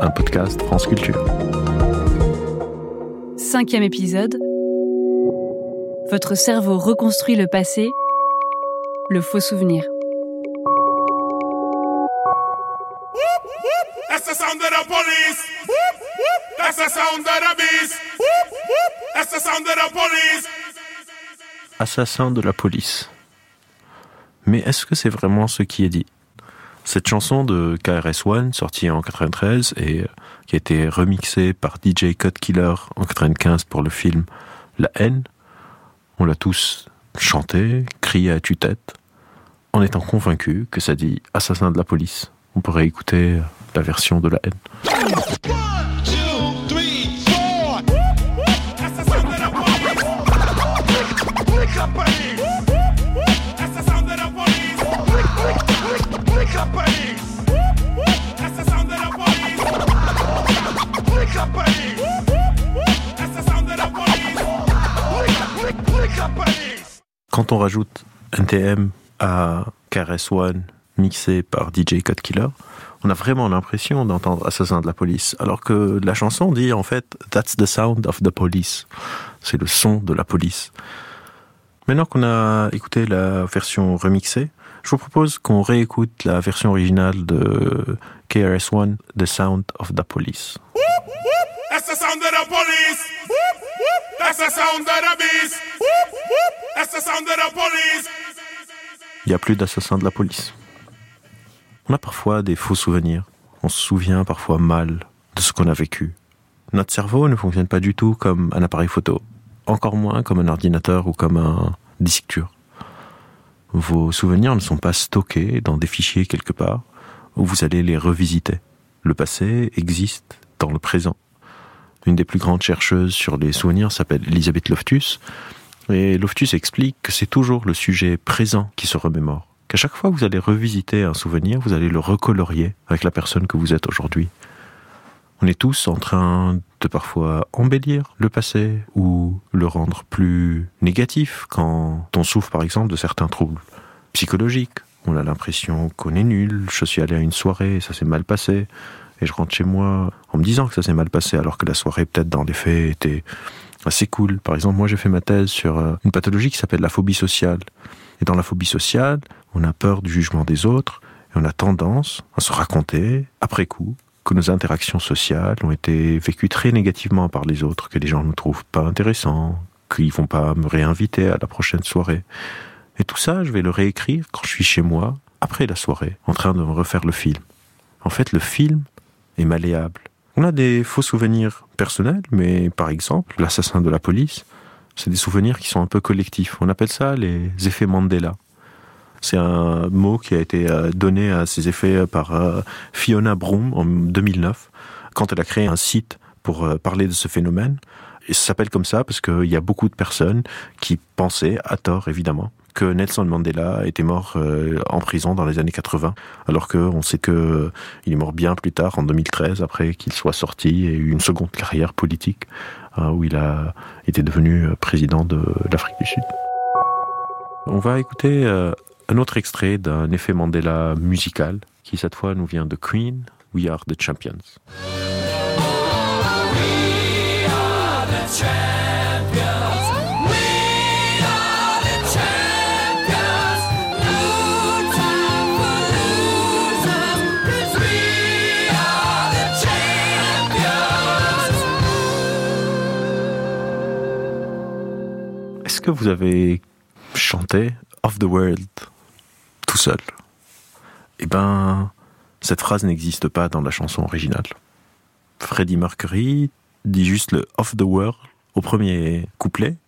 un podcast France Culture. Cinquième épisode. Votre cerveau reconstruit le passé, le faux souvenir. Assassin de la police. Mais est-ce que c'est vraiment ce qui est dit? Cette chanson de KRS-One, sortie en 93 et euh, qui a été remixée par DJ Cut Killer en 95 pour le film La haine, on l'a tous chanté, crié à tue-tête, en étant convaincu que ça dit assassin de la police. On pourrait écouter la version de La haine. Quand on rajoute NTM à KRS-One mixé par DJ Cut Killer, on a vraiment l'impression d'entendre Assassin de la police, alors que la chanson dit en fait That's the sound of the police. C'est le son de la police. Maintenant qu'on a écouté la version remixée, je vous propose qu'on réécoute la version originale de KRS-One, The Sound of the Police. That's the sound of the police. That's the sound of the beast. Police. Il n'y a plus d'assassins de la police. On a parfois des faux souvenirs. On se souvient parfois mal de ce qu'on a vécu. Notre cerveau ne fonctionne pas du tout comme un appareil photo. Encore moins comme un ordinateur ou comme un disque dur. Vos souvenirs ne sont pas stockés dans des fichiers quelque part où vous allez les revisiter. Le passé existe dans le présent. Une des plus grandes chercheuses sur les souvenirs s'appelle Elisabeth Loftus. Et Loftus explique que c'est toujours le sujet présent qui se remémore. Qu'à chaque fois que vous allez revisiter un souvenir, vous allez le recolorier avec la personne que vous êtes aujourd'hui. On est tous en train de parfois embellir le passé ou le rendre plus négatif quand on souffre par exemple de certains troubles psychologiques. On a l'impression qu'on est nul, je suis allé à une soirée et ça s'est mal passé, et je rentre chez moi en me disant que ça s'est mal passé alors que la soirée peut-être dans les faits était assez cool. Par exemple, moi j'ai fait ma thèse sur euh, une pathologie qui s'appelle la phobie sociale. Et dans la phobie sociale, on a peur du jugement des autres et on a tendance à se raconter, après coup, que nos interactions sociales ont été vécues très négativement par les autres, que les gens ne trouvent pas intéressants, qu'ils vont pas me réinviter à la prochaine soirée. Et tout ça, je vais le réécrire quand je suis chez moi, après la soirée, en train de refaire le film. En fait, le film est malléable. On a des faux souvenirs personnels, mais par exemple, l'assassin de la police, c'est des souvenirs qui sont un peu collectifs. On appelle ça les effets Mandela. C'est un mot qui a été euh, donné à ces effets par euh, Fiona Broom en 2009, quand elle a créé un site pour euh, parler de ce phénomène. Et ça s'appelle comme ça parce qu'il y a beaucoup de personnes qui pensaient, à tort évidemment, que Nelson Mandela était mort euh, en prison dans les années 80, alors qu'on sait que euh, il est mort bien plus tard, en 2013, après qu'il soit sorti et eu une seconde carrière politique, euh, où il a été devenu euh, président de l'Afrique du Sud. On va écouter euh, un autre extrait d'un effet Mandela musical, qui cette fois nous vient de Queen, We Are the Champions. Que vous avez chanté Of the World tout seul? Eh ben, cette phrase n'existe pas dans la chanson originale. Freddie Mercury dit juste le Of the World au premier couplet,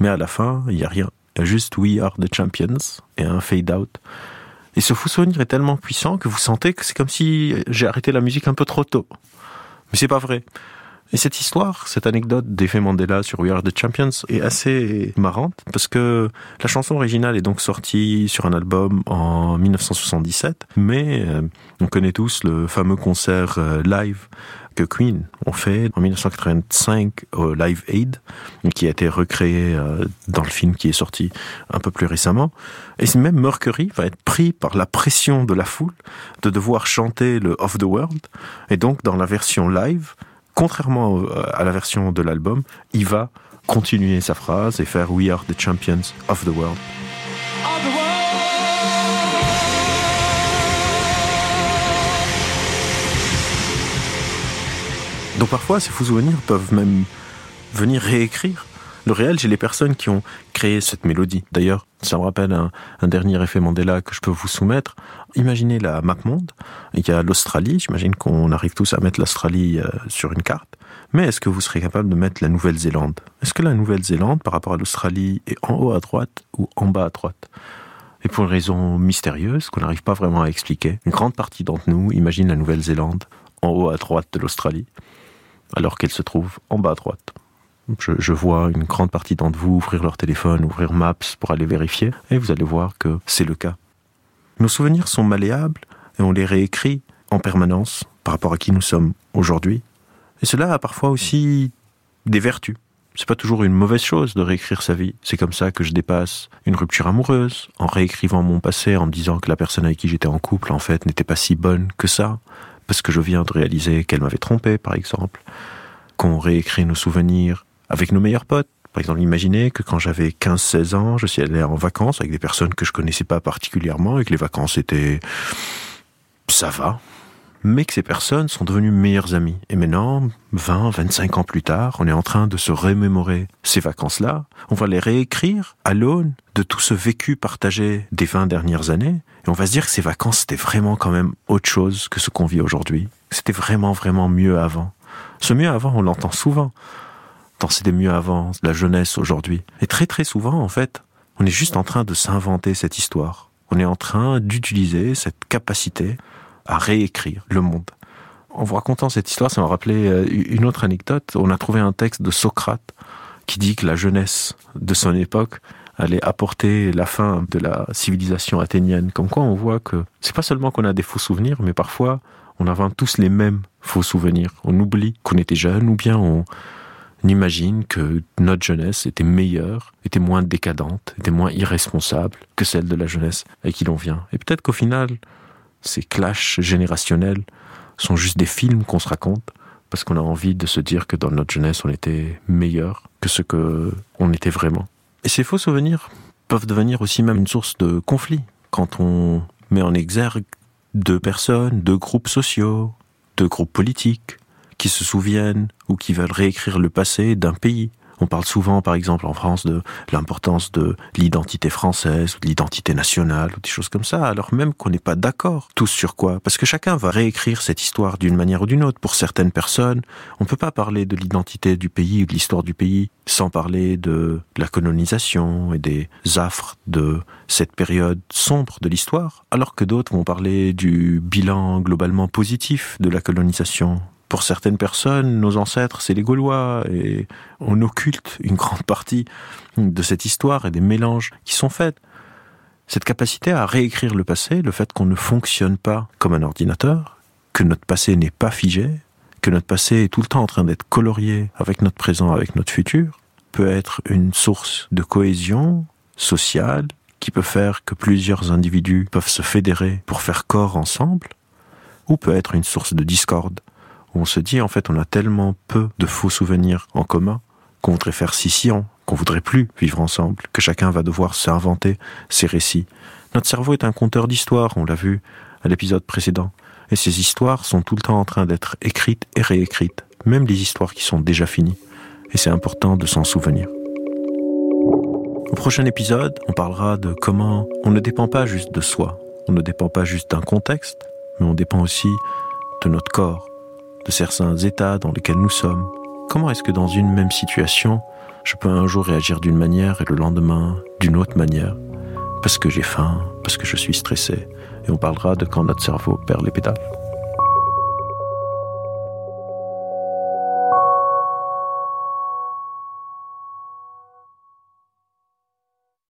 mais à la fin, il n'y a rien. Il y a juste We Are the Champions et un fade out. Et ce faux souvenir est tellement puissant que vous sentez que c'est comme si j'ai arrêté la musique un peu trop tôt. Mais c'est pas vrai. Et cette histoire, cette anecdote d'effet Mandela sur We Are the Champions est assez marrante parce que la chanson originale est donc sortie sur un album en 1977, mais euh, on connaît tous le fameux concert euh, live que Queen ont fait en 1985 au Live Aid, qui a été recréé euh, dans le film qui est sorti un peu plus récemment. Et même Mercury va être pris par la pression de la foule de devoir chanter le Of the World. Et donc, dans la version live, contrairement à la version de l'album, il va continuer sa phrase et faire We are the champions of the world. Donc parfois, ces faux souvenirs peuvent même venir réécrire le réel chez les personnes qui ont créé cette mélodie. D'ailleurs, ça me rappelle un, un, dernier effet Mandela que je peux vous soumettre. Imaginez la map monde. Il y a l'Australie. J'imagine qu'on arrive tous à mettre l'Australie euh, sur une carte. Mais est-ce que vous serez capable de mettre la Nouvelle-Zélande? Est-ce que la Nouvelle-Zélande, par rapport à l'Australie, est en haut à droite ou en bas à droite? Et pour une raison mystérieuse qu'on n'arrive pas vraiment à expliquer, une grande partie d'entre nous imagine la Nouvelle-Zélande en haut à droite de l'Australie alors qu'elle se trouve en bas à droite. Je, vois une grande partie d'entre vous ouvrir leur téléphone, ouvrir Maps pour aller vérifier, et vous allez voir que c'est le cas. Nos souvenirs sont malléables et on les réécrit en permanence par rapport à qui nous sommes aujourd'hui. Et cela a parfois aussi des vertus. C'est pas toujours une mauvaise chose de réécrire sa vie. C'est comme ça que je dépasse une rupture amoureuse, en réécrivant mon passé, en me disant que la personne avec qui j'étais en couple, en fait, n'était pas si bonne que ça, parce que je viens de réaliser qu'elle m'avait trompé, par exemple. Qu'on réécrit nos souvenirs avec nos meilleurs potes. Par exemple, imaginez que quand j'avais 15-16 ans, je suis allé en vacances avec des personnes que je connaissais pas particulièrement et que les vacances étaient... ça va. Mais que ces personnes sont devenues meilleures amies. Et maintenant, 20, 25 ans plus tard, on est en train de se remémorer ces vacances-là. On va les réécrire à l'aune de tout ce vécu partagé des 20 dernières années. Et on va se dire que ces vacances, c'était vraiment quand même autre chose que ce qu'on vit aujourd'hui. C'était vraiment, vraiment mieux avant. Ce mieux avant, on l'entend souvent tant c'était mieux avant, la jeunesse aujourd'hui. Et très très souvent, en fait, on est juste en train de s'inventer cette histoire. On est en train d'utiliser cette capacité à réécrire le monde. En vous racontant cette histoire, ça m'a rappelé euh, une autre anecdote. On a trouvé un texte de Socrate qui dit que la jeunesse de son époque allait apporter la fin de la civilisation athénienne. Comme quoi, on voit que c'est pas seulement qu'on a des faux souvenirs, mais parfois on invente tous les mêmes faux souvenirs. On oublie qu'on était jeune ou bien on, on imagine que notre jeunesse était meilleure, était moins décadente, était moins irresponsable que celle de la jeunesse avec qui l'on vient. Et peut-être qu'au final, ces clashs générationnels sont juste des films qu'on se raconte parce qu'on a envie de se dire que dans notre jeunesse, on était meilleur que ce que on était vraiment. Et ces faux souvenirs peuvent devenir aussi même une source de conflit quand on met en exergue deux personnes, deux groupes sociaux, deux groupes politiques, qui se souviennent ou qui veulent réécrire le passé d'un pays. On parle souvent, par exemple, en France, de l'importance de l'identité française ou de l'identité nationale ou des choses comme ça, alors même qu'on n'est pas d'accord tous sur quoi. Parce que chacun va réécrire cette histoire d'une manière ou d'une autre. Pour certaines personnes, on ne peut pas parler de l'identité du pays ou de l'histoire du pays sans parler de la colonisation et des affres de cette période sombre de l'histoire, alors que d'autres vont parler du bilan globalement positif de la colonisation pour certaines personnes, nos ancêtres, c'est les Gaulois, et on occulte une grande partie de cette histoire et des mélanges qui sont faits. Cette capacité à réécrire le passé, le fait qu'on ne fonctionne pas comme un ordinateur, que notre passé n'est pas figé, que notre passé est tout le temps en train d'être colorié avec notre présent, avec notre futur, peut être une source de cohésion sociale qui peut faire que plusieurs individus peuvent se fédérer pour faire corps ensemble, ou peut être une source de discorde on se dit en fait on a tellement peu de faux souvenirs en commun qu'on voudrait faire scission, qu'on voudrait plus vivre ensemble, que chacun va devoir s'inventer ses récits. Notre cerveau est un conteur d'histoires, on l'a vu à l'épisode précédent, et ces histoires sont tout le temps en train d'être écrites et réécrites, même les histoires qui sont déjà finies, et c'est important de s'en souvenir. Au prochain épisode, on parlera de comment on ne dépend pas juste de soi, on ne dépend pas juste d'un contexte, mais on dépend aussi de notre corps, de certains états dans lesquels nous sommes. Comment est-ce que dans une même situation, je peux un jour réagir d'une manière et le lendemain d'une autre manière? Parce que j'ai faim, parce que je suis stressé. Et on parlera de quand notre cerveau perd les pédales.